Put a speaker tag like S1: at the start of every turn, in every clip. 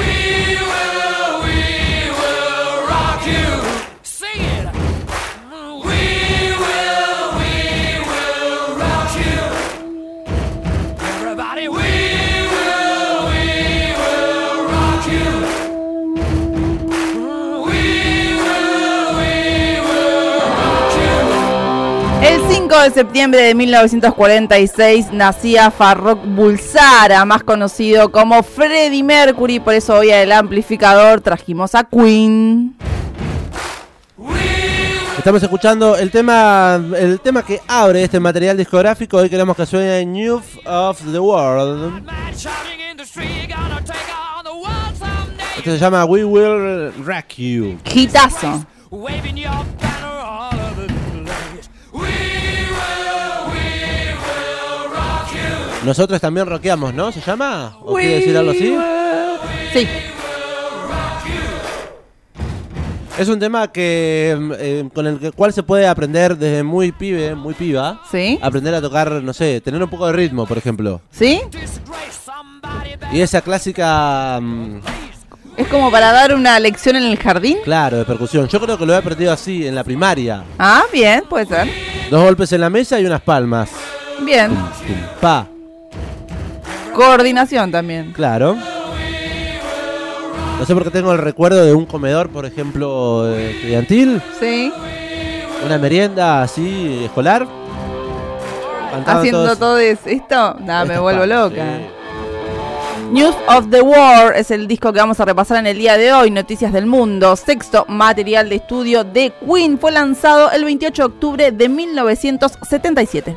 S1: We will, we will rock you.
S2: 5 de septiembre de 1946 nacía Farrokh Bulsara, más conocido como Freddie Mercury, por eso hoy al amplificador trajimos a Queen.
S3: Estamos escuchando el tema, el tema que abre este material discográfico. Hoy queremos que suene News of the World. Esto se llama We Will Wreck You.
S2: Hitazo.
S3: Nosotros también rockeamos, ¿no? ¿Se llama? ¿O quiere decir algo así?
S2: Sí,
S3: Es un tema que eh, con el que- cual se puede aprender desde muy pibe, muy piba.
S2: sí,
S3: Aprender a tocar, no sé, tener un poco de ritmo, por ejemplo.
S2: sí.
S3: Y esa clásica, mm,
S2: Es como para dar una lección en el jardín.
S3: claro, de percusión. Yo creo que lo he aprendido así en la primaria.
S2: Ah, bien, puede ser.
S3: Dos golpes en la mesa y unas palmas.
S2: Bien.
S3: Tum, Pa,
S2: Coordinación también.
S3: claro. No sé por qué tengo el recuerdo de un comedor, por ejemplo, estudiantil.
S2: Sí.
S3: Una merienda así, escolar.
S2: Haciendo
S3: todos
S2: todo es- esto. Nada, me vuelvo loca.
S3: sí.
S2: News of the War es el disco que vamos a repasar en el día de hoy, Noticias del Mundo. Sexto material de estudio de Queen fue lanzado el 28 de octubre de 1977.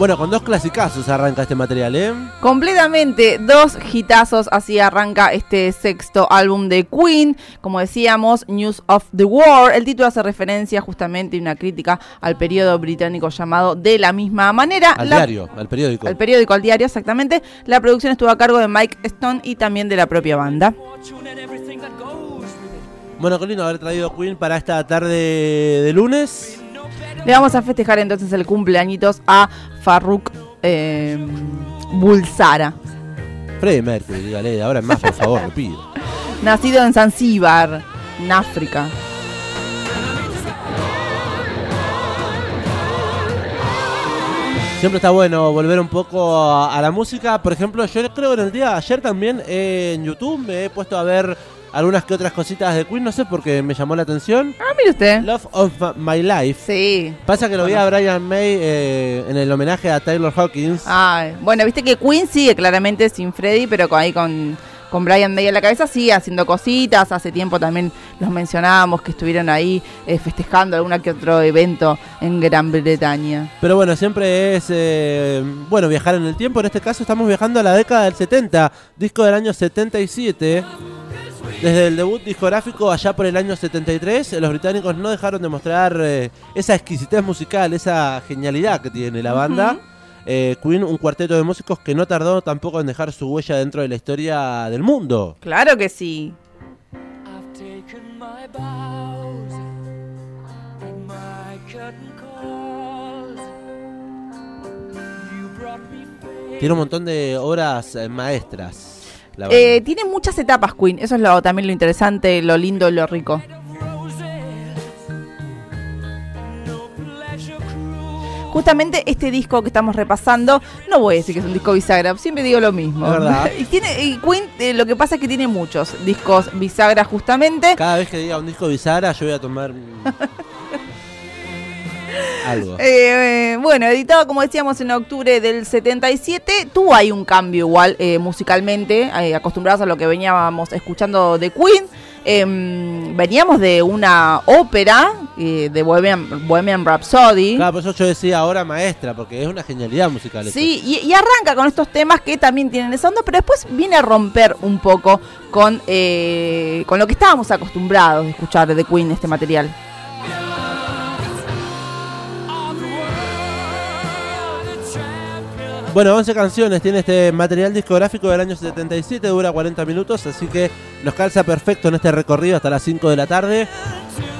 S3: Bueno, con dos clasicazos arranca este material, ¿eh?
S2: Completamente dos hitazos, así arranca este sexto álbum de Queen. Como decíamos, News of the War. El título hace referencia justamente y una crítica al periodo británico llamado de la misma manera.
S3: Al
S2: La-
S3: diario, al periódico.
S2: Al periódico, al diario, exactamente. La producción estuvo a cargo de Mike Stone y también de la propia banda.
S3: Bueno, qué lindo haber traído Queen para esta tarde de lunes.
S2: Le vamos a festejar entonces el cumpleañitos a Farrukh eh, Bulsara.
S3: Freddie Mercury, dígale, ahora en más, por favor, le pido.
S2: Nacido en Zanzíbar, en África.
S3: Siempre está bueno volver un poco a, a la música. Por ejemplo, yo creo que en el día de ayer también eh, en YouTube me he puesto a ver algunas que otras cositas de Queen, no sé por qué me llamó la atención.
S2: Ah, mire usted.
S3: Love of My Life.
S2: Sí.
S3: Pasa que lo vi a Brian May eh, en el homenaje a Taylor Hawkins.
S2: Ay, bueno, viste que Queen sigue claramente sin Freddy, pero con, ahí con, con Brian May en la cabeza sigue haciendo cositas. Hace tiempo también los mencionábamos que estuvieron ahí eh, festejando alguna que otro evento en Gran Bretaña.
S3: Pero bueno, siempre es eh, bueno viajar en el tiempo. En este caso estamos viajando a la década del 70, disco del año 77. Desde el debut discográfico allá por el año 73, eh, los británicos no dejaron de mostrar eh, esa exquisitez musical, esa genialidad que tiene la banda. Eh, Queen, un cuarteto de músicos que no tardó tampoco en dejar su huella dentro de la historia del mundo.
S2: Claro que sí.
S3: Tiene un montón de obras eh, maestras.
S2: Eh, tiene muchas etapas Queen, eso es lo, también lo interesante, lo lindo, lo rico. Justamente este disco que estamos repasando, no voy a decir que es un disco bisagra, siempre digo lo mismo.
S3: Verdad.
S2: y tiene y Queen, eh, lo que pasa es que tiene muchos discos bisagra justamente.
S3: Cada vez que diga un disco bisagra, yo voy a tomar algo.
S2: Eh, eh, bueno, editado como decíamos en octubre del 77, tuvo ahí un cambio igual eh, musicalmente, eh, acostumbrados a lo que veníamos escuchando de Queen. Em, veníamos de una ópera eh, de Bohemian, Bohemian Rhapsody.
S3: Claro, por eso yo decía ahora maestra, porque es una genialidad musical.
S2: Sí, y, y arranca con estos temas que también tienen esa onda, pero después viene a romper un poco con, eh, con lo que estábamos acostumbrados de escuchar de Queen, este material.
S3: Bueno, 11 canciones tiene este material discográfico del año 77, dura 40 minutos, así que nos calza perfecto en este recorrido hasta las 5 de la tarde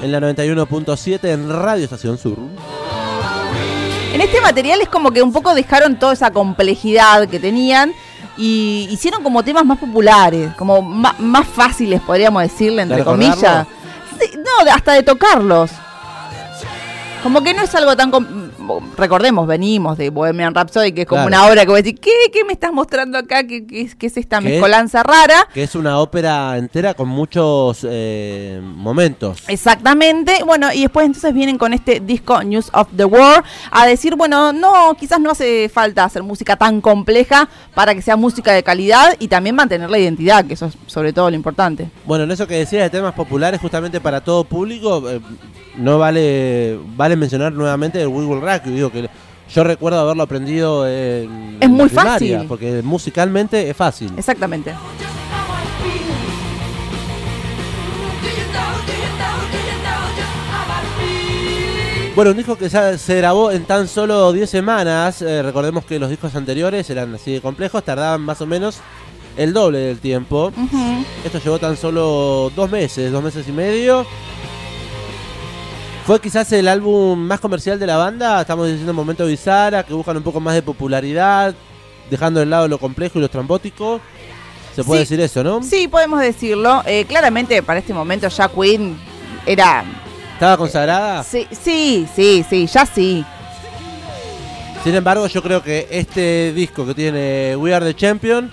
S3: en la 91.7 en Radio Estación Sur.
S2: En este material es como que un poco dejaron toda esa complejidad que tenían y hicieron como temas más populares, como más fáciles, podríamos decirle, entre comillas. Sí, no, hasta de tocarlos. Como que no es algo tan... Recordemos, venimos de Bohemian Rhapsody, que es como
S3: Claro.
S2: una obra que voy a decir, ¿qué, qué me estás mostrando acá? ¿Qué, qué es- qué es esta mezcolanza rara?
S3: Que es una ópera entera con muchos eh, momentos.
S2: Exactamente. Bueno, y después entonces vienen con este disco News of the World a decir, bueno, no, quizás no hace falta hacer música tan compleja para que sea música de calidad y también mantener la identidad, que eso es sobre todo lo importante.
S3: Bueno, en eso que decías de temas populares justamente para todo público, eh, no vale vale mencionar nuevamente el Wiggle Rack, digo que yo recuerdo haberlo aprendido en
S2: Es muy
S3: primaria,
S2: fácil.
S3: porque musicalmente es fácil.
S2: Exactamente.
S3: Bueno, un disco que se, se grabó en tan solo 10 semanas. eh, recordemos que los discos anteriores eran así de complejos, tardaban más o menos el doble del tiempo. Esto llevó tan solo dos meses, dos meses y medio. Fue quizás el álbum más comercial de la banda. Estamos diciendo Momento Bizarra, que buscan un poco más de popularidad, dejando de lado lo complejo y lo estrambótico. Se puede
S2: Sí.
S3: decir eso, ¿no?
S2: Sí, podemos decirlo. Eh, claramente para este momento ya Queen era...
S3: Estaba consagrada.
S2: Sí, sí, sí, sí, ya sí.
S3: Sin embargo, yo creo que este disco que tiene We Are the Champion,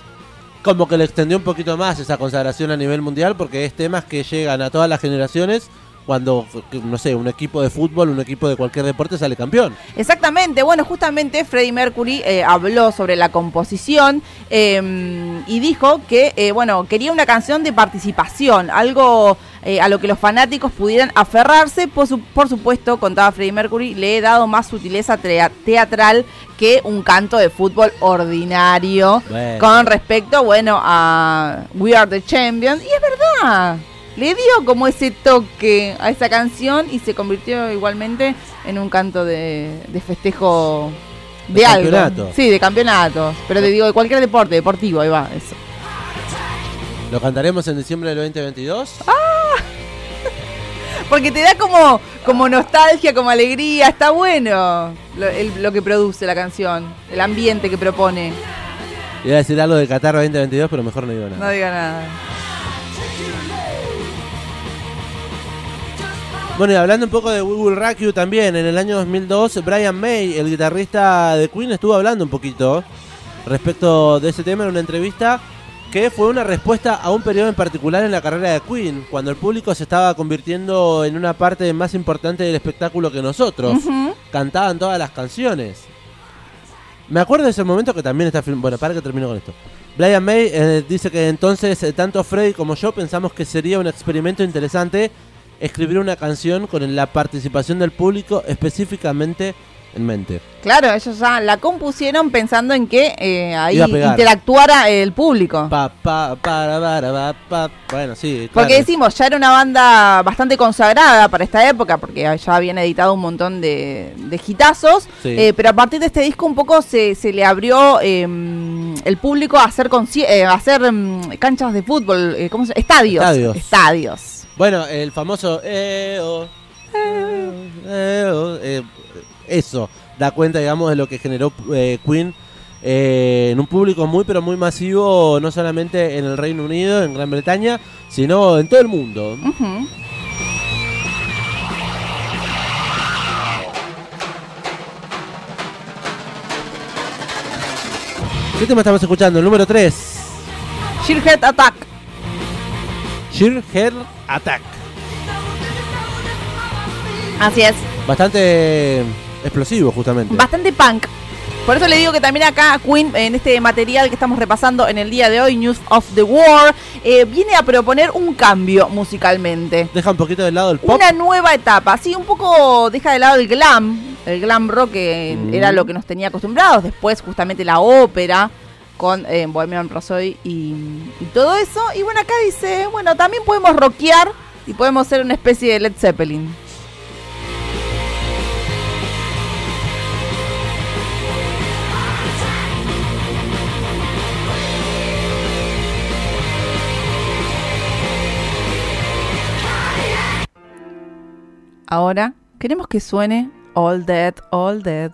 S3: como que le extendió un poquito más esa consagración a nivel mundial, porque es temas que llegan a todas las generaciones cuando, no sé, un equipo de fútbol, un equipo de cualquier deporte sale campeón.
S2: Exactamente, bueno, justamente Freddie Mercury eh, habló sobre la composición eh, y dijo que, eh, bueno, quería una canción de participación, algo eh, a lo que los fanáticos pudieran aferrarse. Por, su- por supuesto, contaba Freddie Mercury, le he dado más sutileza teatral que un canto de fútbol ordinario
S3: Bueno.
S2: con respecto, bueno, a We Are the Champions. Y es verdad. Le dio como ese toque a esa canción y se convirtió igualmente en un canto de, de festejo de,
S3: De
S2: algo.
S3: campeonato.
S2: Sí, de campeonato. Pero te digo, de cualquier deporte, deportivo, ahí va. Eso.
S3: ¿Lo cantaremos en diciembre del 2022?
S2: Porque te da como, como nostalgia, como alegría, está bueno lo, el- lo que produce la canción, el ambiente que propone.
S3: Iba a decir algo de Qatar 2022, pero mejor no digo
S2: No
S3: nada.
S2: diga nada.
S3: Bueno, y hablando un poco de We Will Rock You también, en el año 2002, Brian May, el guitarrista de Queen, estuvo hablando un poquito respecto de ese tema en una entrevista que fue una respuesta a un periodo en particular en la carrera de Queen, cuando el público se estaba convirtiendo en una parte más importante del espectáculo que nosotros. Cantaban todas las canciones. Me acuerdo de ese momento que también está film- Bueno, para que termino con esto. Brian May eh, dice que entonces eh, tanto Freddy como yo pensamos que sería un experimento interesante escribir una canción con la participación del público específicamente en mente.
S2: Claro, ellos ya la compusieron pensando en que eh, ahí interactuara el público.
S3: Pa, pa, para, para, pa, pa. Bueno, sí.
S2: Porque decimos, ya era una banda bastante consagrada para esta época, porque ya habían editado un montón de, de hitazos,
S3: Sí.
S2: eh, pero a partir de este disco un poco se, se le abrió eh, el público a hacer, eh, a hacer mm, canchas de fútbol, eh, ¿cómo se Estadios.
S3: Estadios.
S2: Estadios.
S3: Bueno, el famoso eh, oh, eh, eh, oh, eso da cuenta, digamos, de lo que generó eh, Queen eh, en un público muy, pero muy masivo, no solamente en el Reino Unido, en Gran Bretaña, sino en todo el mundo. ¿Qué tema estamos escuchando? El número 3,
S2: Sheerhead Attack.
S3: Sheer Hair Attack.
S2: Así es.
S3: Bastante explosivo, justamente.
S2: Bastante punk. Por eso le digo que también acá Queen, en este material que estamos repasando en el día de hoy, News of the War, eh, viene a proponer un cambio musicalmente.
S3: Deja un poquito de lado el pop.
S2: Una nueva etapa, sí, un poco deja de lado el glam, el glam rock que
S3: Mm.
S2: era lo que nos tenía acostumbrados, después justamente la ópera con eh, Bohemian Rhapsody y, y todo eso. Y bueno, acá dice, bueno, también podemos rockear y podemos ser una especie de Led Zeppelin. Ahora queremos que suene All Dead, All Dead.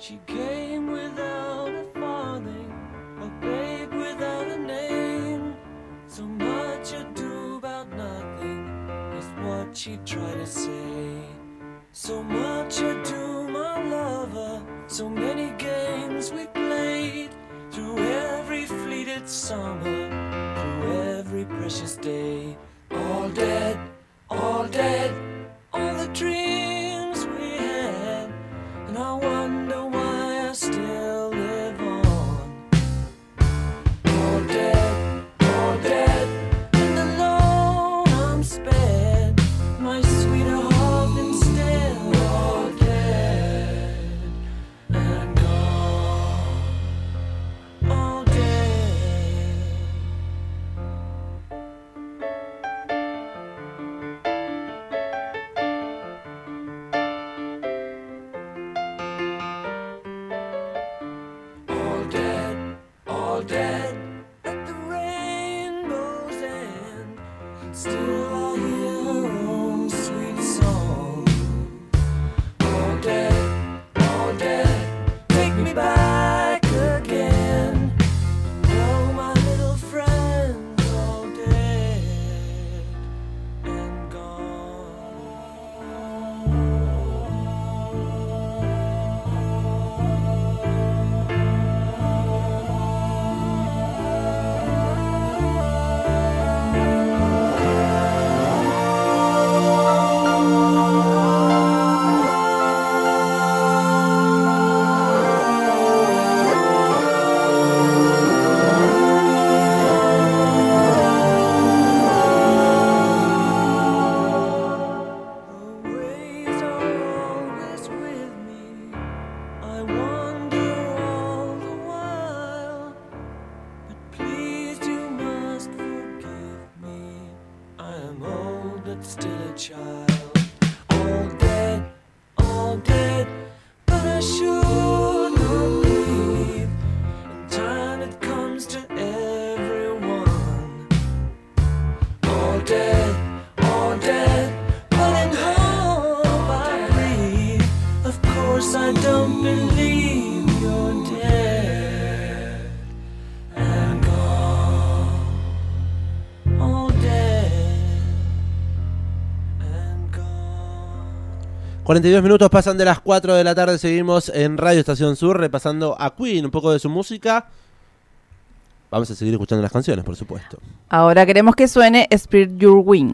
S1: She came without a farthing, a babe without a name. So much ado about nothing is what she tried to say. So much ado, my lover, so many games we played through every fleeted summer, through every precious day. All dead, all dead,
S3: 42 minutos pasan de las 4 de la tarde, seguimos en Radio Estación Sur repasando a Queen, un poco de su música. Vamos a seguir escuchando las canciones, por supuesto.
S1: Ahora queremos que suene Spirit Your Wing.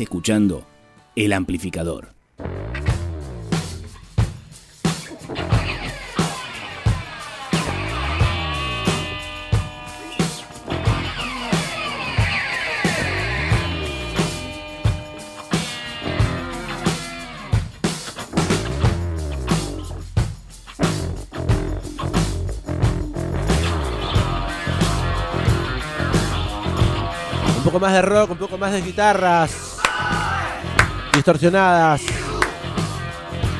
S4: Escuchando El Amplificador.
S3: Un poco más de rock, un poco más de guitarras distorsionadas.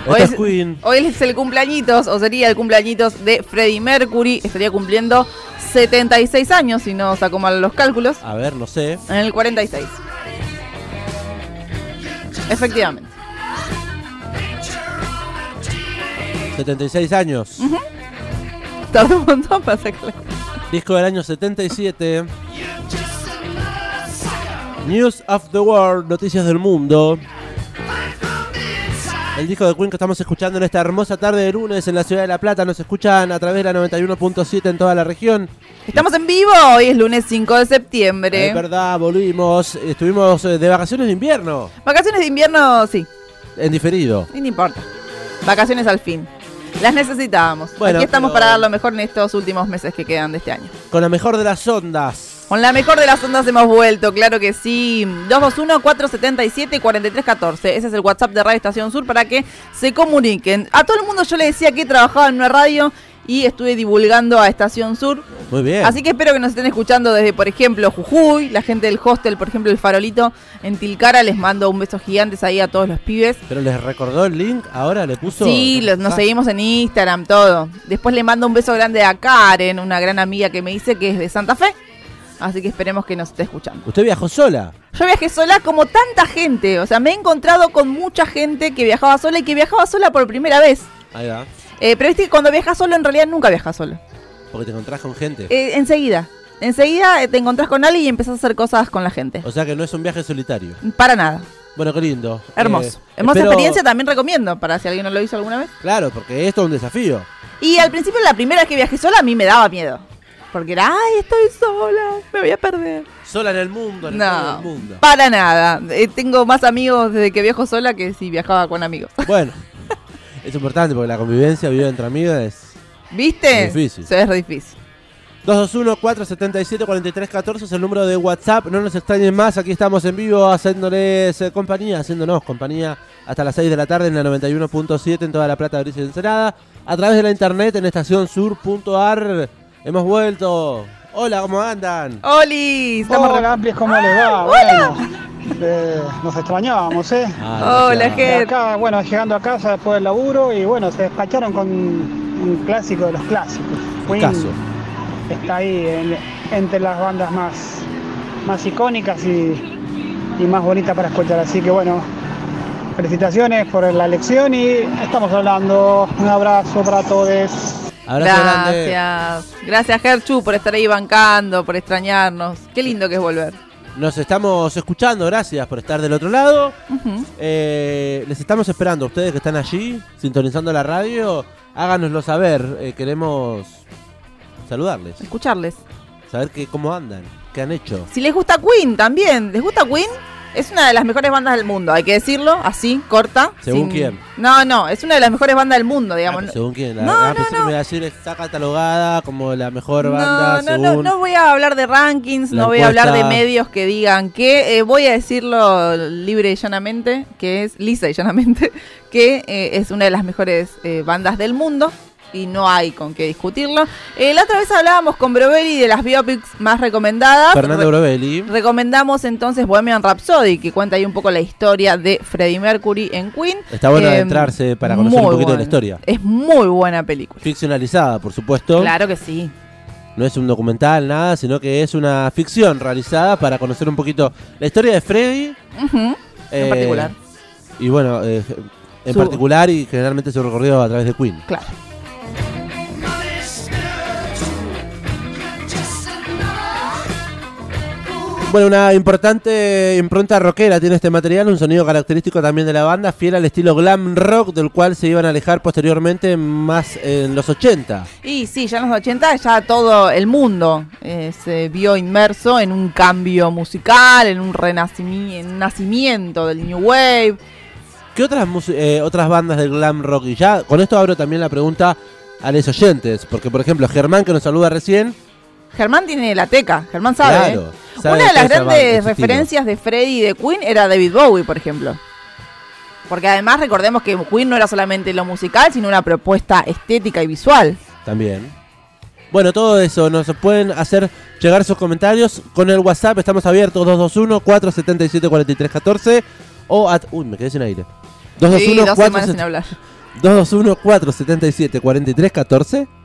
S2: Hoy
S3: es
S2: es,
S3: Queen.
S2: hoy es el cumpleañitos, o sería el cumpleañitos de Freddie Mercury. Estaría cumpliendo 76 años, si no saco mal los cálculos.
S3: A ver, no sé.
S2: En el 46. Efectivamente.
S3: 76 años.
S2: Tardó un montón para sacarle.
S3: Disco del año 77. News of the World, noticias del mundo. El disco de Queen que estamos escuchando en esta hermosa tarde de lunes en la ciudad de La Plata. Nos escuchan a través de la 91.7 en toda la región.
S2: Estamos en vivo, hoy es lunes 5 de septiembre.
S3: Es verdad, volvimos. Estuvimos eh, de vacaciones de invierno.
S2: Vacaciones de invierno, sí,
S3: En diferido.
S2: y no importa. Vacaciones al fin. Las necesitábamos.
S3: Bueno,
S2: Aquí estamos
S3: pero-
S2: para dar lo mejor en estos últimos meses que quedan de este año.
S3: Con la mejor de las ondas.
S2: Con la mejor de las ondas hemos vuelto, claro que sí. 221-477-4314. Ese es el WhatsApp de Radio Estación Sur para que se comuniquen. A todo el mundo yo le decía que trabajaba en una radio y estuve divulgando a Estación Sur.
S3: Muy bien.
S2: Así que espero que nos estén escuchando desde, por ejemplo, Jujuy, la gente del hostel, por ejemplo, el Farolito en Tilcara. Les mando un beso gigantes ahí a todos los pibes.
S3: Pero les recordó el link, ahora le puso.
S2: Sí, los- nos
S3: Ah,
S2: seguimos en Instagram, todo. Después le mando un beso grande a Karen, una gran amiga que me dice que es de Santa Fe. Así que esperemos que nos esté escuchando.
S3: Usted viajó sola.
S2: Yo viajé sola como tanta gente. O sea, me he encontrado con mucha gente que viajaba sola y que viajaba sola por primera vez.
S3: Ahí va.
S2: Eh, pero viste que cuando viajas solo, en realidad nunca viajas solo.
S3: Porque te encontrás con gente.
S2: Eh, enseguida. Enseguida eh, te encontrás con alguien y empezás a hacer cosas con la gente.
S3: O sea que no es un viaje solitario.
S2: Para nada.
S3: Bueno, qué lindo.
S2: Hermoso.
S3: Eh,
S2: Hermosa
S3: espero-
S2: experiencia también recomiendo para si alguien no lo hizo alguna vez.
S3: Claro, porque esto es un desafío.
S2: Y al principio, la primera vez que viajé sola, a mí me daba miedo. Porque era, ay, estoy sola, me voy a perder.
S3: Sola en el mundo, en el
S2: No,
S3: del mundo.
S2: para nada. Eh, tengo más amigos desde que viajo sola que si viajaba con amigos.
S3: Bueno, es importante porque la convivencia, vive entre amigos es...
S2: ¿Viste?
S3: Es difícil.
S2: Se es re difícil.
S3: 221-477-4314 es el número de WhatsApp. No nos extrañen más, aquí estamos en vivo haciéndoles eh, compañía, haciéndonos compañía hasta las 6 de la tarde en la 91.7 en toda la Plata, Gris y Ensenada. A través de la internet en estacionsur.ar hemos vuelto. Hola, ¿cómo andan?
S2: ¡Oli! Estamos
S5: Hola, Amplis, ¿cómo les va? Bueno, eh, nos extrañábamos, ¿eh?
S3: Ah,
S2: Hola. Ger.
S5: Acá, bueno, llegando a casa después del laburo y bueno, se despacharon con un clásico de los clásicos. Queen
S3: Caso.
S5: está ahí en- entre las bandas más, más icónicas y, y más bonitas para escuchar. Así que bueno, felicitaciones por la elección y estamos hablando. Un abrazo para todos.
S3: Abrazo grande.
S2: Gracias. Gracias, Gerchu, por estar ahí bancando, por extrañarnos. Qué lindo que es volver.
S3: Nos estamos escuchando, gracias por estar del otro lado. Eh, les estamos esperando, ustedes que están allí, sintonizando la radio, háganoslo saber. eh, queremos saludarles,
S2: Escucharles.
S3: saber que, cómo andan, qué han hecho.
S2: Si les gusta Queen también. ¿Les gusta Queen? Es una de las mejores bandas del mundo, hay que decirlo, así, corta.
S3: ¿Según quién?
S2: No, no, es una de las mejores bandas del mundo, digamos.
S3: Ah, según quién, la,
S2: No,
S3: ah,
S2: no,
S3: que
S2: no.
S3: me iba a decir está catalogada como la mejor
S2: No,
S3: banda
S2: no, no,
S3: según
S2: no voy a hablar de rankings,
S3: la
S2: no voy a hablar de medios que digan que, eh, voy a decirlo libre y llanamente, que es lisa y llanamente, que eh, es una de las mejores eh, bandas del mundo y no hay con qué discutirlo. Eh, la otra vez hablábamos con Brovelli de las biopics más recomendadas.
S3: Fernando
S2: Re-
S3: Brovelli.
S2: Recomendamos entonces Bohemian Rhapsody, que cuenta ahí un poco la historia de Freddie Mercury en Queen.
S3: Está bueno
S2: Eh,
S3: adentrarse para conocer un poquito de la historia.
S2: Es muy buena película.
S3: Ficcionalizada, por supuesto.
S2: Claro que sí.
S3: No es un documental, nada, sino que es una ficción realizada para conocer un poquito la historia de Freddy.
S2: Ujú,
S3: eh,
S2: En particular.
S3: Y bueno, eh, en
S2: Su-
S3: particular y generalmente su recorrido a través de Queen.
S2: Claro.
S3: Bueno, una importante impronta rockera tiene este material, un sonido característico también de la banda, fiel al estilo glam rock del cual se iban a alejar posteriormente más en los 80.
S2: Y sí, ya en los 80 ya todo el mundo eh, se vio inmerso en un cambio musical, en un renacimiento, en un nacimiento del New Wave.
S3: ¿Qué otras, eh, otras bandas del glam rock? Y ya con esto abro también la pregunta a los oyentes, porque por ejemplo Germán que nos saluda recién,
S2: Germán tiene la teca, Germán sabe.
S3: Claro,
S2: ¿eh? Una de las grandes referencias de Freddy y de Queen era David Bowie, por ejemplo. Porque además recordemos que Queen no era solamente lo musical, sino una propuesta estética y visual.
S3: También. Bueno, todo eso nos pueden hacer llegar sus comentarios con el WhatsApp. Estamos abiertos 221 477 4314 o at, uy, me quedé sin aire. 221
S2: sí, 477
S3: 4314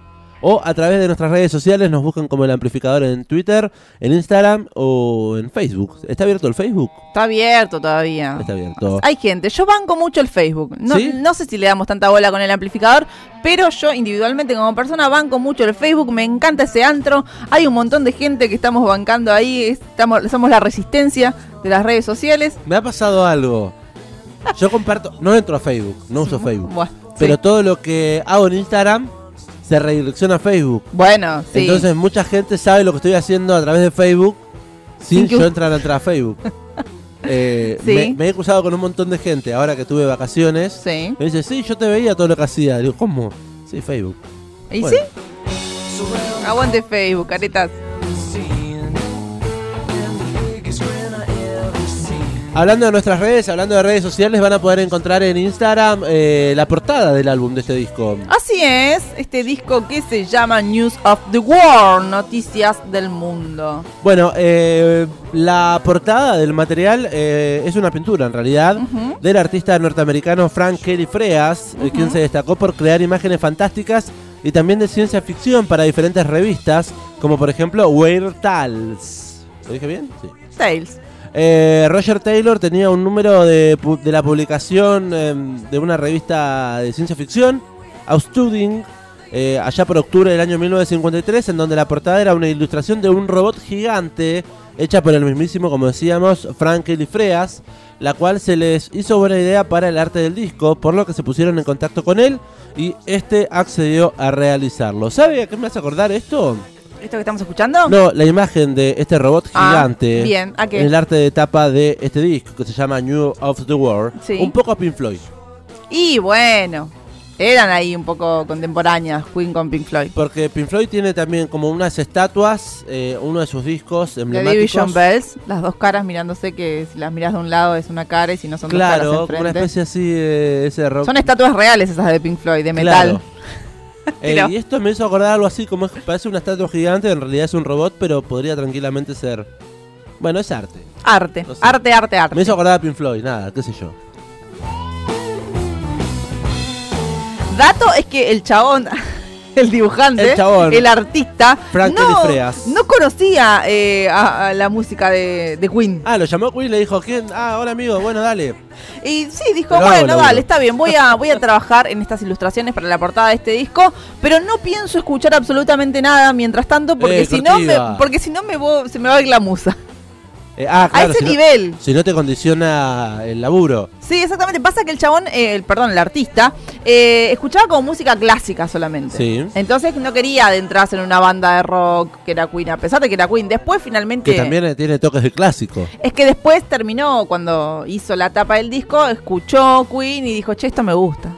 S3: o a través de nuestras redes sociales nos buscan como el amplificador en Twitter, en Instagram o en Facebook. ¿Está abierto el Facebook?
S2: Está abierto todavía.
S3: Está abierto.
S2: Hay gente, yo banco mucho el Facebook. No,
S3: ¿Sí?
S2: no sé si le damos tanta bola con el amplificador, pero yo individualmente como persona banco mucho el Facebook. Me encanta ese antro. Hay un montón de gente que estamos bancando ahí. Estamos, somos la resistencia de las redes sociales.
S3: Me ha pasado algo. Yo comparto, no entro a Facebook, no uso Facebook. Pero
S2: sí.
S3: todo lo que hago en Instagram se redirecciona a Facebook.
S2: Bueno, sí.
S3: Entonces mucha gente sabe lo que estoy haciendo a través de Facebook sin,
S2: Sin que
S3: yo entrar a entrar a Facebook. Eh,
S2: Sí.
S3: me, me he cruzado con un montón de gente ahora que tuve vacaciones.
S2: Sí.
S3: Me dice, sí, yo te veía todo lo que hacía. Digo, ¿cómo? Sí, Facebook.
S2: ¿Y
S3: Bueno.
S2: sí? Aguante Facebook, caretas.
S3: Hablando de nuestras redes, hablando de redes sociales, van a poder encontrar en Instagram eh, la portada del álbum de este disco.
S2: Así es, este disco que se llama News of the World, Noticias del Mundo.
S3: Bueno, eh, la portada del material eh, es una pintura en realidad del artista norteamericano Frank Kelly Freas, eh, quien se destacó por crear imágenes fantásticas y también de ciencia ficción para diferentes revistas, como por ejemplo Weird Tales. ¿Lo dije bien? Sí.
S2: Tales.
S3: Eh, Roger Taylor tenía un número de, de la publicación em, de una revista de ciencia ficción, Outstuding, eh, allá por octubre del año 1953, en donde la portada era una ilustración de un robot gigante hecha por el mismísimo, como decíamos, Frank Freas, la cual se les hizo buena idea para el arte del disco, por lo que se pusieron en contacto con él y este accedió a realizarlo. ¿Sabe a qué me hace acordar esto?
S2: ¿Esto que estamos escuchando?
S3: No, la imagen de este robot
S2: Ah,
S3: gigante.
S2: bien, ¿a qué?
S3: El arte de tapa de este disco que se llama New of the World.
S2: Sí.
S3: Un poco a Pink Floyd.
S2: Y bueno, eran ahí un poco contemporáneas, Queen con Pink Floyd.
S3: Porque Pink Floyd tiene también como unas estatuas, eh, uno de sus discos
S2: The
S3: emblemáticos.
S2: Division Bells, las dos caras mirándose que si las miras de un lado es una cara y si no son dos caras
S3: Claro, una especie así de ese rock.
S2: Son estatuas reales esas de Pink Floyd, de
S3: Claro. Eh, y esto me hizo acordar algo así, como es- parece una estatua gigante, en realidad es un robot, pero podría tranquilamente ser... Bueno, es arte.
S2: Arte,
S3: No sé.
S2: arte, arte, arte.
S3: Me hizo acordar a Pink Floyd, nada, qué sé yo.
S2: Dato es que el chabón, el dibujante,
S3: El chabón.
S2: el artista,
S3: Frank
S2: no,
S3: Freas.
S2: no conocía eh, a, a la música de, de Queen.
S3: Ah, lo llamó Queen y le dijo, ¿quién? Ah, hola amigo, bueno, dale.
S2: Y sí, dijo,
S3: Pero
S2: bueno, dale, está bien, voy a, voy a trabajar en estas ilustraciones para la portada de este disco, pero no pienso escuchar absolutamente nada mientras tanto, porque
S3: Eh,
S2: si no me, porque si no me vo- se me va a ir la musa.
S3: Eh, ah,
S2: a ese
S3: si no-
S2: nivel.
S3: si no te condiciona el laburo.
S2: Sí, exactamente. Pasa que el chabón, eh, el, perdón, el artista, eh, escuchaba como música clásica solamente.
S3: Sí.
S2: Entonces no quería adentrarse en una banda de rock que era Queen, a pesar de que era Queen. Después finalmente...
S3: Que también tiene toques de clásico.
S2: Es que después terminó, cuando hizo la tapa del disco, escuchó Queen y dijo, che, esto me gusta.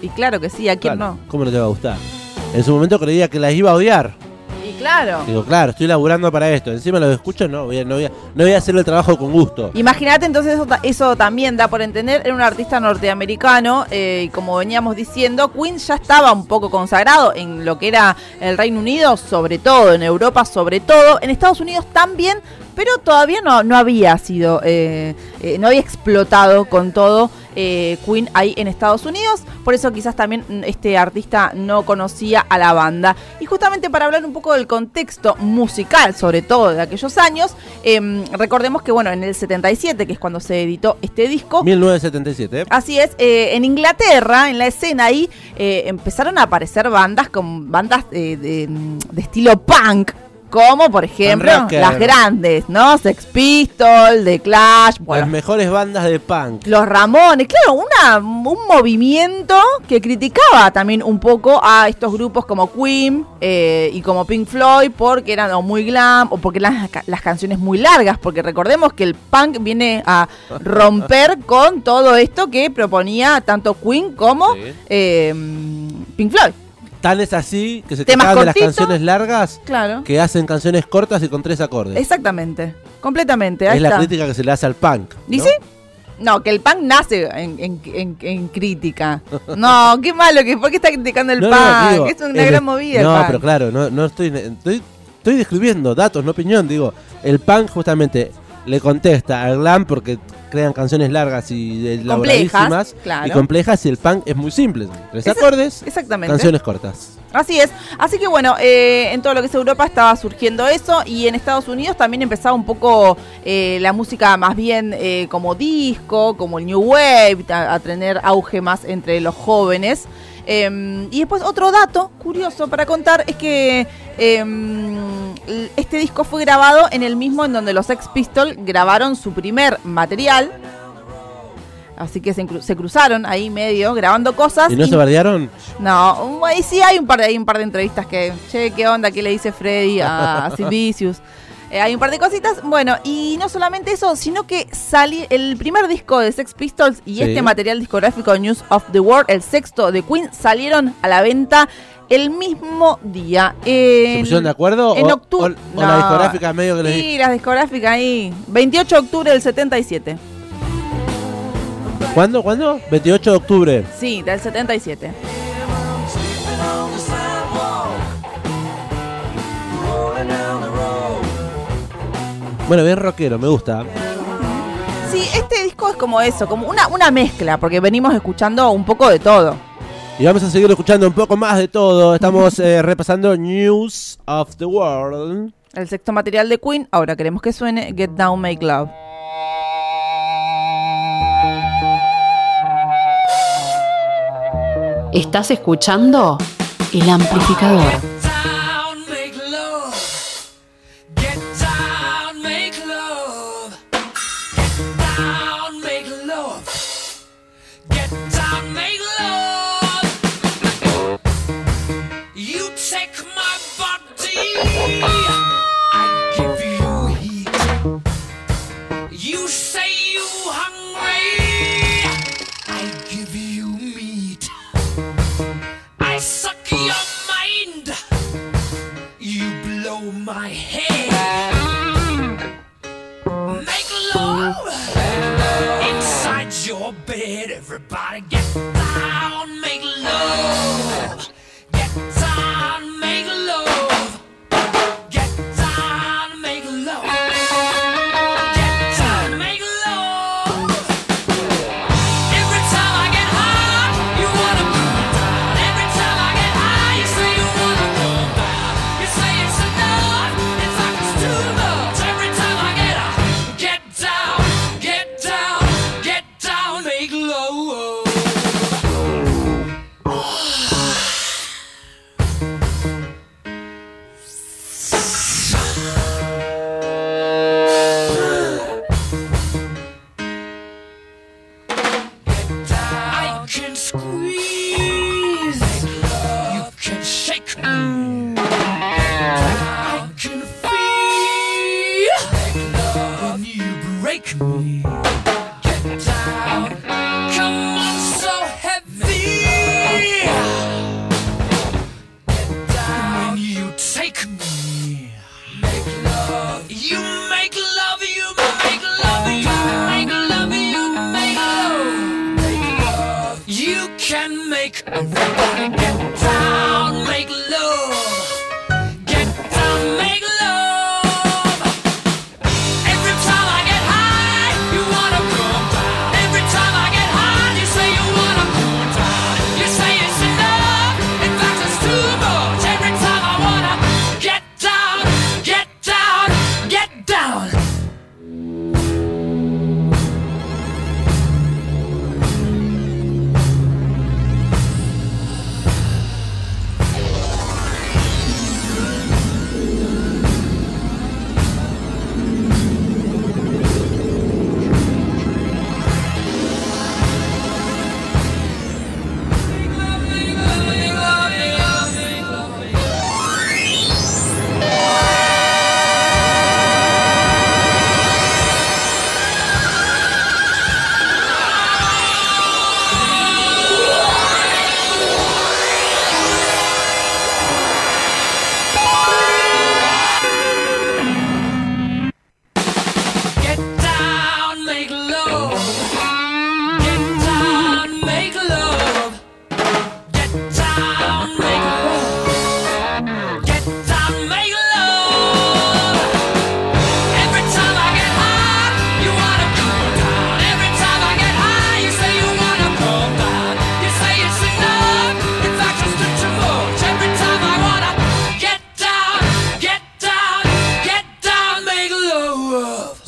S2: Y claro que sí, ¿a quién
S3: Claro,
S2: no?
S3: ¿Cómo no te va a gustar? En su momento creía que las iba a odiar.
S2: Y claro.
S3: Digo, claro, estoy laburando para esto. Encima lo escucho, no voy a, no voy a, no voy a hacer el trabajo con gusto.
S2: Imagínate, entonces eso, eso también da por entender, era un artista norteamericano eh, y como veníamos diciendo, Queen ya estaba un poco consagrado en lo que era el Reino Unido, sobre todo, en Europa sobre todo, en Estados Unidos también, pero todavía no, no había sido, eh, eh, no había explotado con todo eh, Queen ahí en Estados Unidos, por eso quizás también mm, este artista no conocía a la banda. Y justamente para hablar un poco del contexto musical, sobre todo de aquellos años, em, recordemos que bueno, en el 77, que es cuando se editó este disco,
S3: 1977. ¿eh?
S2: Así es, eh, en Inglaterra, en la escena ahí, eh, empezaron a aparecer bandas con bandas eh, de, de estilo punk. Como por ejemplo las grandes, ¿no? Sex Pistols, The Clash, bueno,
S3: Las mejores bandas de punk.
S2: los Ramones, claro, una, un movimiento que criticaba también un poco a estos grupos como Queen eh, y como Pink Floyd porque eran o muy glam o porque eran las, las canciones muy largas, porque recordemos que el punk viene a romper con todo esto que proponía tanto Queen como
S3: Sí.
S2: eh, Pink Floyd.
S3: Tan es así que se quejan de las canciones largas
S2: Claro.
S3: que hacen canciones cortas y con tres acordes.
S2: Exactamente, completamente. ahí
S3: es la crítica que se le hace al punk.
S2: ¿Y
S3: ¿no?
S2: sí? No, que el punk nace en, en- en- en crítica. No, qué malo que ¿por qué está criticando el
S3: No,
S2: punk?
S3: no, digo,
S2: es una gran movida el
S3: No,
S2: punk.
S3: pero claro, no, no estoy, estoy. Estoy describiendo datos, no opinión. Digo, el punk justamente le contesta al glam porque crean canciones largas y
S2: Complejas,
S3: elaboradísimas
S2: claro.
S3: y complejas y el punk es muy simple. Tres acordes,
S2: Exactamente.
S3: canciones cortas.
S2: Así es. Así que bueno, eh, en todo lo que es Europa estaba surgiendo eso y en Estados Unidos también empezaba un poco eh, la música más bien eh, como disco, como el New Wave, a, a tener auge más entre los jóvenes. Eh, y después otro dato curioso para contar es que l- este disco fue grabado en el mismo en donde los Sex Pistols grabaron su primer material. Así que se, cru- se cruzaron ahí medio grabando cosas.
S3: ¿Y no
S2: y-
S3: se bardearon?
S2: no, ahí sí hay un par de, hay un par de entrevistas que, che, ¿qué onda? ¿Qué le dice Freddy a, Vicious? Eh, hay un par de cositas. Bueno, y no solamente eso, sino que el primer disco de Sex Pistols y
S3: Sí.
S2: este material discográfico News of the World, el sexto de Queen, salieron a la venta el mismo día.
S3: ¿Se
S2: En,
S3: pusieron de acuerdo?
S2: En
S3: o,
S2: octubre.
S3: o- o la discográfica medio que les
S2: Sí, las discográficas ahí. 28 de octubre del 77.
S3: ¿Cuándo? ¿Cuándo? 28 de octubre.
S2: Sí, del 77.
S3: Bueno, bien rockero, me gusta.
S2: Sí, este disco es como eso, como una, una mezcla, porque venimos escuchando un poco de todo.
S3: Y vamos a seguir escuchando un poco más de todo. Estamos eh, repasando News of the World.
S2: El sexto material de Queen, ahora queremos que suene Get Down, Make Love.
S6: Estás escuchando El Amplificador.
S1: My head. Make love inside your bed. Everybody get down, make love.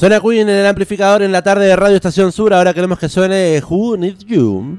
S1: Suena Queen en el amplificador en la tarde de Radio Estación Sur. Ahora queremos que suene Who Needs You.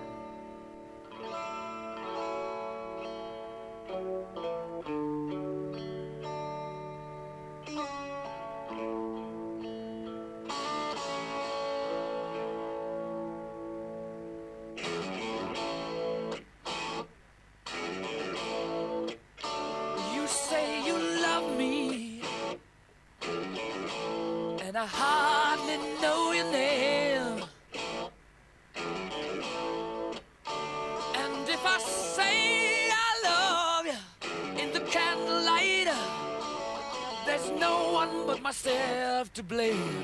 S7: but myself to blame.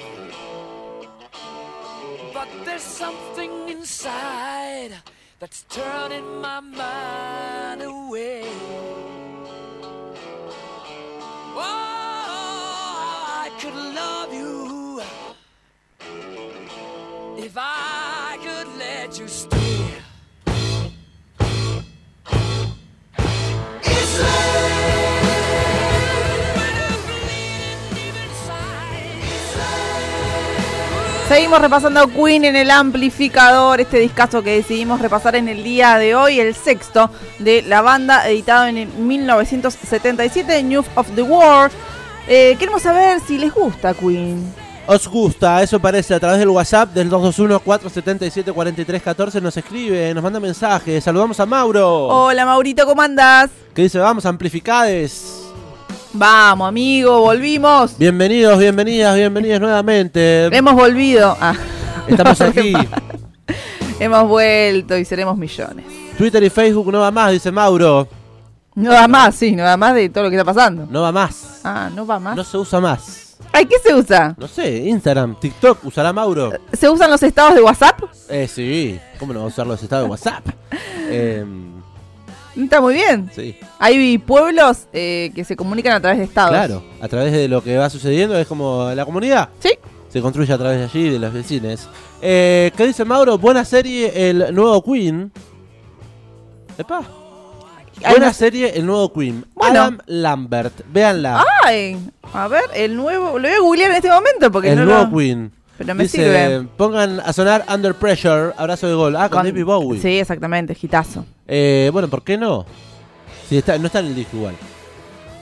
S7: But there's something inside that's turning my mind away.
S2: Seguimos repasando Queen en el amplificador, este discazo que decidimos repasar en el día de hoy, el sexto de la banda, editado en 1977, News of the World. Eh, queremos saber si les gusta Queen.
S1: Os gusta, eso parece, a través del WhatsApp del 221-477-4314 nos escribe, nos manda mensajes, saludamos a Mauro.
S2: Hola Maurito, ¿cómo andás?
S1: Que dice, vamos, amplificades.
S2: Vamos, amigo, volvimos.
S1: Bienvenidos, bienvenidas, bienvenidos nuevamente.
S2: Hemos volvido. Ah,
S1: Estamos aquí.
S2: Hemos vuelto y seremos millones.
S1: Twitter y Facebook no va más, dice Mauro.
S2: No va más, sí, no va más de todo lo que está pasando.
S3: No va más.
S2: Ah, no va más.
S3: No se usa más.
S2: ¿Ay, qué se usa?
S3: No sé, Instagram, TikTok, usará Mauro.
S2: ¿Se usan los estados de WhatsApp?
S3: Eh, sí. ¿Cómo no va a usar los estados de WhatsApp? eh,
S2: Está muy bien.
S3: sí,
S2: Hay pueblos eh, que se comunican a través de estados.
S3: claro. A través de lo que va sucediendo es como la comunidad.
S2: Sí.
S3: Se construye a través de allí, de los vecinos. Eh, ¿Qué dice Mauro? Buena serie, el nuevo Queen. Epa. Buena serie, el nuevo Queen.
S2: Bueno.
S3: Adam Lambert. Véanla.
S2: Ay, a ver, el nuevo. Lo voy a googlear en este momento porque
S3: el
S2: no
S3: nuevo
S2: lo-
S3: Queen.
S2: Pero me
S3: Dice,
S2: sirve.
S3: pongan a sonar Under Pressure, abrazo de gol. Ah, con,
S2: Con-
S3: David Bowie.
S2: Sí, exactamente, gitazo.
S3: Eh, bueno, ¿por qué no? Si está, no está en el disco igual.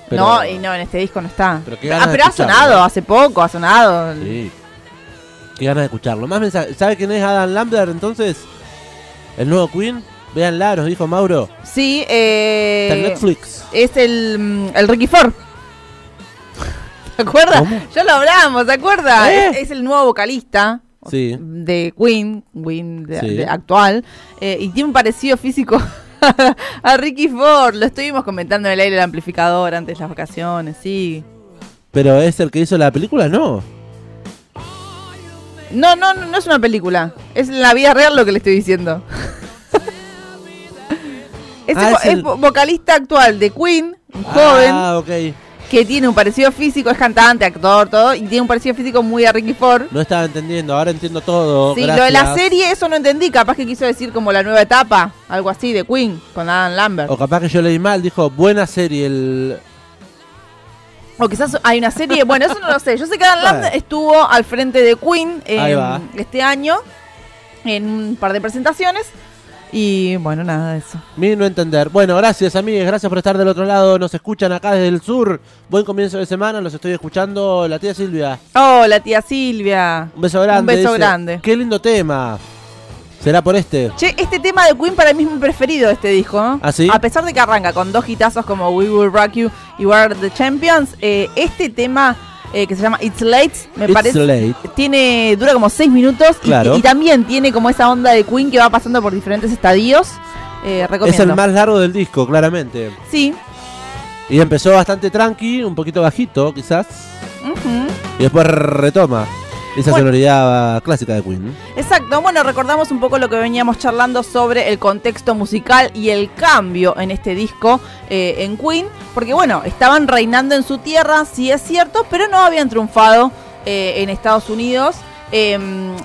S3: Pero-
S2: No, y no, en este disco no está.
S3: Pero qué ganas
S2: ah,
S3: de
S2: pero ha sonado, hace poco, ha sonado.
S3: Sí. Qué ganas de escucharlo. Más. ¿Sabe quién es Adam Lambert entonces? El nuevo Queen. Véanla, nos dijo Mauro.
S2: Sí,
S3: Está en
S2: eh,
S3: Netflix.
S2: es el, mm, el Ricky Ford. ¿Se acuerda?
S3: ¿Cómo?
S2: Ya lo hablamos, ¿se acuerda?
S3: ¿Eh?
S2: Es, es el nuevo vocalista
S3: Sí.
S2: de Queen, Queen de-
S3: Sí.
S2: de actual, eh, y tiene un parecido físico a Ricky Ford. Lo estuvimos comentando en el aire del amplificador antes de las vacaciones, sí.
S3: Pero es el que hizo la película, ¿no?
S2: No, no, no, no es una película. Es la vida real lo que le estoy diciendo.
S3: Ah, es el-
S2: es vocalista actual de Queen, un joven,
S3: Ah, ok.
S2: Que tiene un parecido físico, es cantante, actor, todo, y tiene un parecido físico muy a Ricky Ford.
S3: No estaba entendiendo, ahora entiendo todo.
S2: Sí, lo de la serie, eso no entendí. Capaz que quiso decir como la nueva etapa, algo así, de Queen, con Adam Lambert.
S3: O capaz que yo leí mal, dijo buena serie el.
S2: O quizás hay una serie, bueno, eso no lo sé. Yo sé que Adam. Lambert estuvo al frente de Queen eh, este año en un par de presentaciones. Y bueno, nada de eso.
S3: Mi no entender. Bueno, gracias amigues, gracias por estar del otro lado. Nos escuchan acá desde el sur. Buen comienzo de semana, los estoy escuchando. La tía Silvia.
S2: Hola, tía Silvia.
S3: Un beso grande.
S2: Un beso
S3: dice.
S2: grande.
S3: Qué lindo tema. ¿Será por este?
S2: Che, este tema de Queen para mí es mi preferido de este disco. ¿no?
S3: ¿Ah, sí?
S2: A pesar de que arranca con dos hitazos como We Will Rock You y We Are the Champions, eh, este tema eh, que se llama It's Late, me
S3: It's
S2: parece.
S3: late.
S2: Tiene, dura como seis minutos y-
S3: Claro.
S2: y, también tiene como esa onda de Queen que va pasando por diferentes estadios. Eh,
S3: Es
S2: recomiendo.
S3: el más largo del disco, claramente.
S2: Sí.
S3: Y empezó bastante tranqui, un poquito bajito, quizás. Y después retoma esa
S2: Bueno.
S3: sonoridad clásica de Queen.
S2: Exacto, bueno, recordamos un poco lo que veníamos charlando sobre el contexto musical y el cambio en este disco eh, en Queen, porque bueno, estaban reinando en su tierra, sí es cierto, pero no habían triunfado eh, en Estados Unidos. Eh,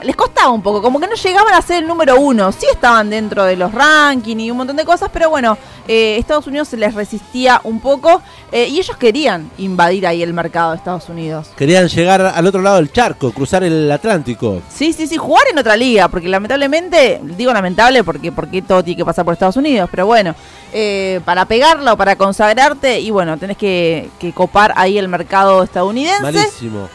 S2: les costaba un poco, como que no llegaban a ser el número uno, sí estaban dentro de los rankings y un montón de cosas, pero bueno, eh, Estados Unidos se les resistía un poco eh, y ellos querían invadir ahí el mercado de Estados Unidos.
S3: Querían llegar al otro lado del charco, cruzar el Atlántico.
S2: Sí, sí, sí, jugar en otra liga, porque lamentablemente, digo lamentable porque, porque todo tiene que pasar por Estados Unidos, pero bueno, eh, para pegarla o para consagrarte, y bueno, tenés que, que copar ahí el mercado estadounidense.
S3: Malísimo.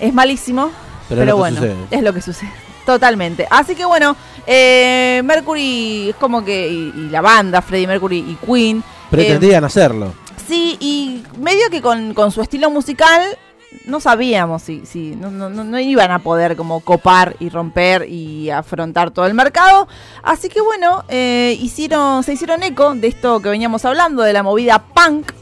S2: Es malísimo,
S3: Pero es
S2: bueno,
S3: sucede.
S2: es lo que sucede. Totalmente. Así que bueno, eh, Mercury es como que, y, y la banda, Freddie Mercury y Queen. eh,
S3: Pretendían hacerlo.
S2: Sí, y medio que con, con su estilo musical no sabíamos si, si no, no, no- no iban a poder como copar y romper y afrontar todo el mercado. Así que bueno, eh, hicieron, se hicieron eco de esto que veníamos hablando, de la movida punk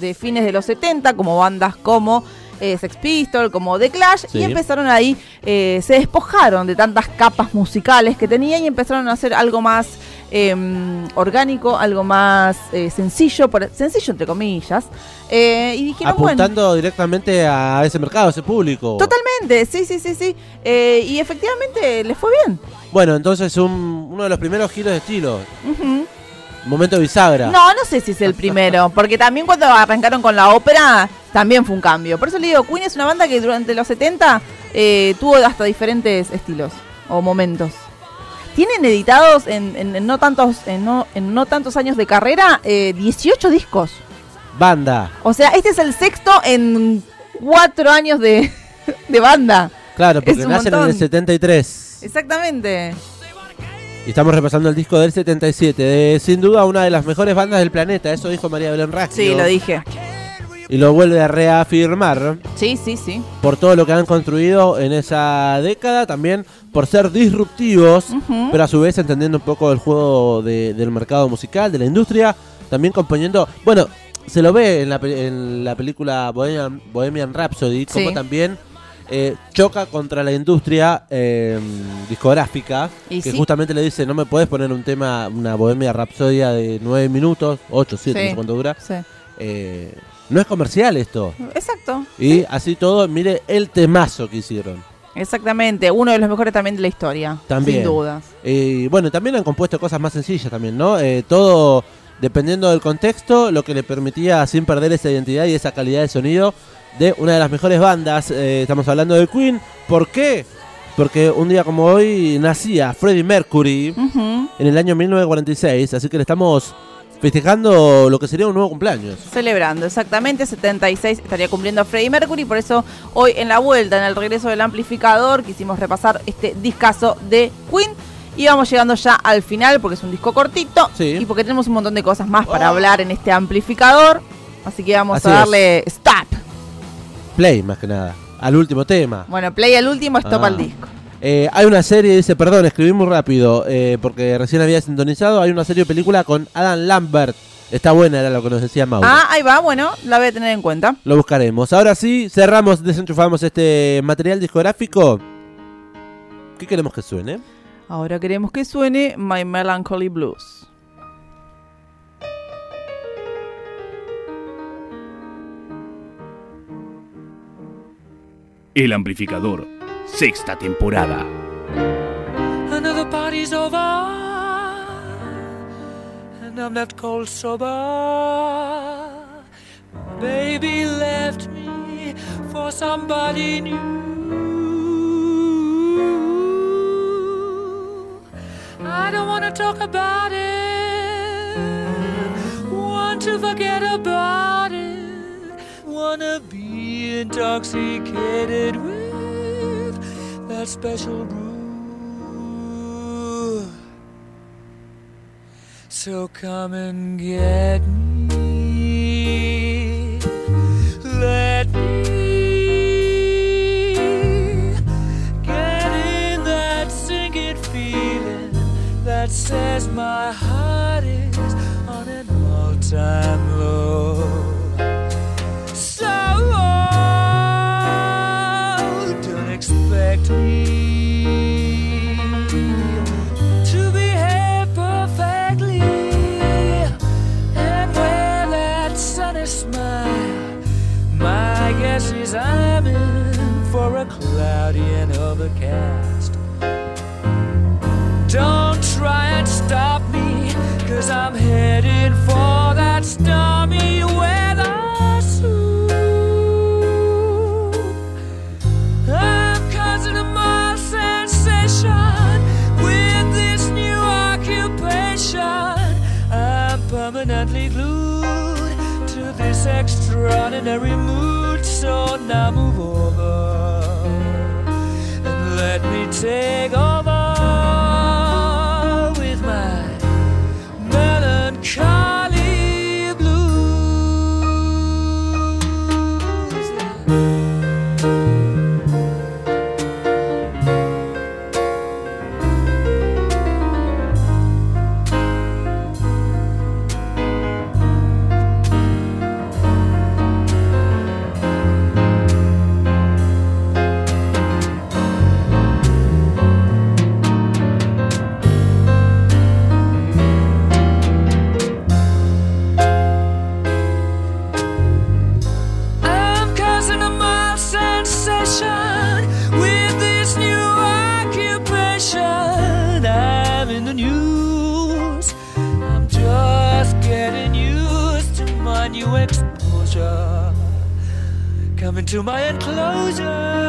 S2: de fines de los 70, como bandas como eh, Sex Pistols, como The Clash,
S3: Sí.
S2: y empezaron ahí, eh, se despojaron de tantas capas musicales que tenían y empezaron a hacer algo más eh, orgánico, algo más eh, sencillo, por- sencillo entre comillas, eh, y dijeron, bueno,
S3: Apuntando directamente a ese mercado, a ese público.
S2: totalmente, sí, sí, sí, sí, y efectivamente les fue bien.
S3: Bueno, entonces un- uno de los primeros giros de estilo.
S2: Ujú.
S3: Momento bisagra.
S2: No, no sé si es el primero, porque también cuando arrancaron con la ópera, también fue un cambio. Por eso le digo, Queen es una banda que durante los 70 eh, tuvo hasta diferentes estilos o momentos. Tienen editados en, en- en no tantos en no, en no tantos años de carrera eh, 18 discos.
S3: Banda.
S2: O sea, este es el sexto en cuatro años de, de banda.
S3: Claro, porque
S2: Es un
S3: nacen en el
S2: montón.
S3: 73.
S2: Exactamente.
S3: Y estamos repasando el disco del 77. De, sin duda una de las mejores bandas del planeta. Eso dijo María Belén Raggio.
S2: Sí, lo dije.
S3: Y lo vuelve a reafirmar
S2: Sí, sí, sí.
S3: por todo lo que han construido en esa década. También por ser disruptivos, pero a su vez entendiendo un poco el juego de- del mercado musical, de la industria. también componiendo. Bueno, se lo ve en la, en la película Bohemian, Bohemian Rhapsody, como también eh, choca contra la industria eh, discográfica, que
S2: sí.
S3: justamente le dice, no me puedes poner un tema, una Bohemia Rhapsodia de 9 minutos, 8, 7,
S2: Sí.
S3: no sé cuánto dura.
S2: Sí.
S3: Eh, no es comercial esto.
S2: Exacto.
S3: Y así todo, mire el temazo que hicieron.
S2: Exactamente. Uno de los mejores también de la historia.
S3: También.
S2: Sin dudas.
S3: Y bueno, también han compuesto cosas más sencillas también, ¿no? Eh, todo dependiendo del contexto, lo que le permitía sin perder esa identidad y esa calidad de sonido de una de las mejores bandas. Eh, estamos hablando de Queen. ¿Por qué? Porque un día como hoy nacía Freddie Mercury en el año 1946, así que le estamos festejando lo que sería un nuevo cumpleaños.
S2: Celebrando, exactamente, 76 estaría cumpliendo Freddie Mercury, por eso hoy en la vuelta, en el regreso del amplificador, quisimos repasar este discazo de Queen. Y vamos llegando ya al final porque es un disco cortito
S3: Sí.
S2: y porque tenemos un montón de cosas más para
S3: Oh.
S2: hablar en este amplificador. Así que vamos
S3: Así
S2: a
S3: es.
S2: darle stop.
S3: Play, más que nada. Al último tema.
S2: Bueno, play al último, stop
S3: Ah.
S2: al disco.
S3: Eh, hay una serie, dice, perdón, escribí muy rápido, eh, porque recién había sintonizado. Hay una serie de película con Adam Lambert. Está buena, era lo que nos decía Mauro.
S2: Ah, ahí va, bueno, la voy a tener en cuenta.
S3: Lo buscaremos. Ahora sí, cerramos, desenchufamos este material discográfico. ¿Qué queremos que suene?
S2: Ahora queremos que suene My Melancholy Blues.
S4: El amplificador, sexta temporada.
S1: Another party's over, and I'm not cold sober. Baby left me for somebody new. I don't wanna talk about it, want to forget about it, wanna intoxicated with that special brew. So come and get me. Permanently glued to this extraordinary mood, so now move over and let me take over To my enclosure.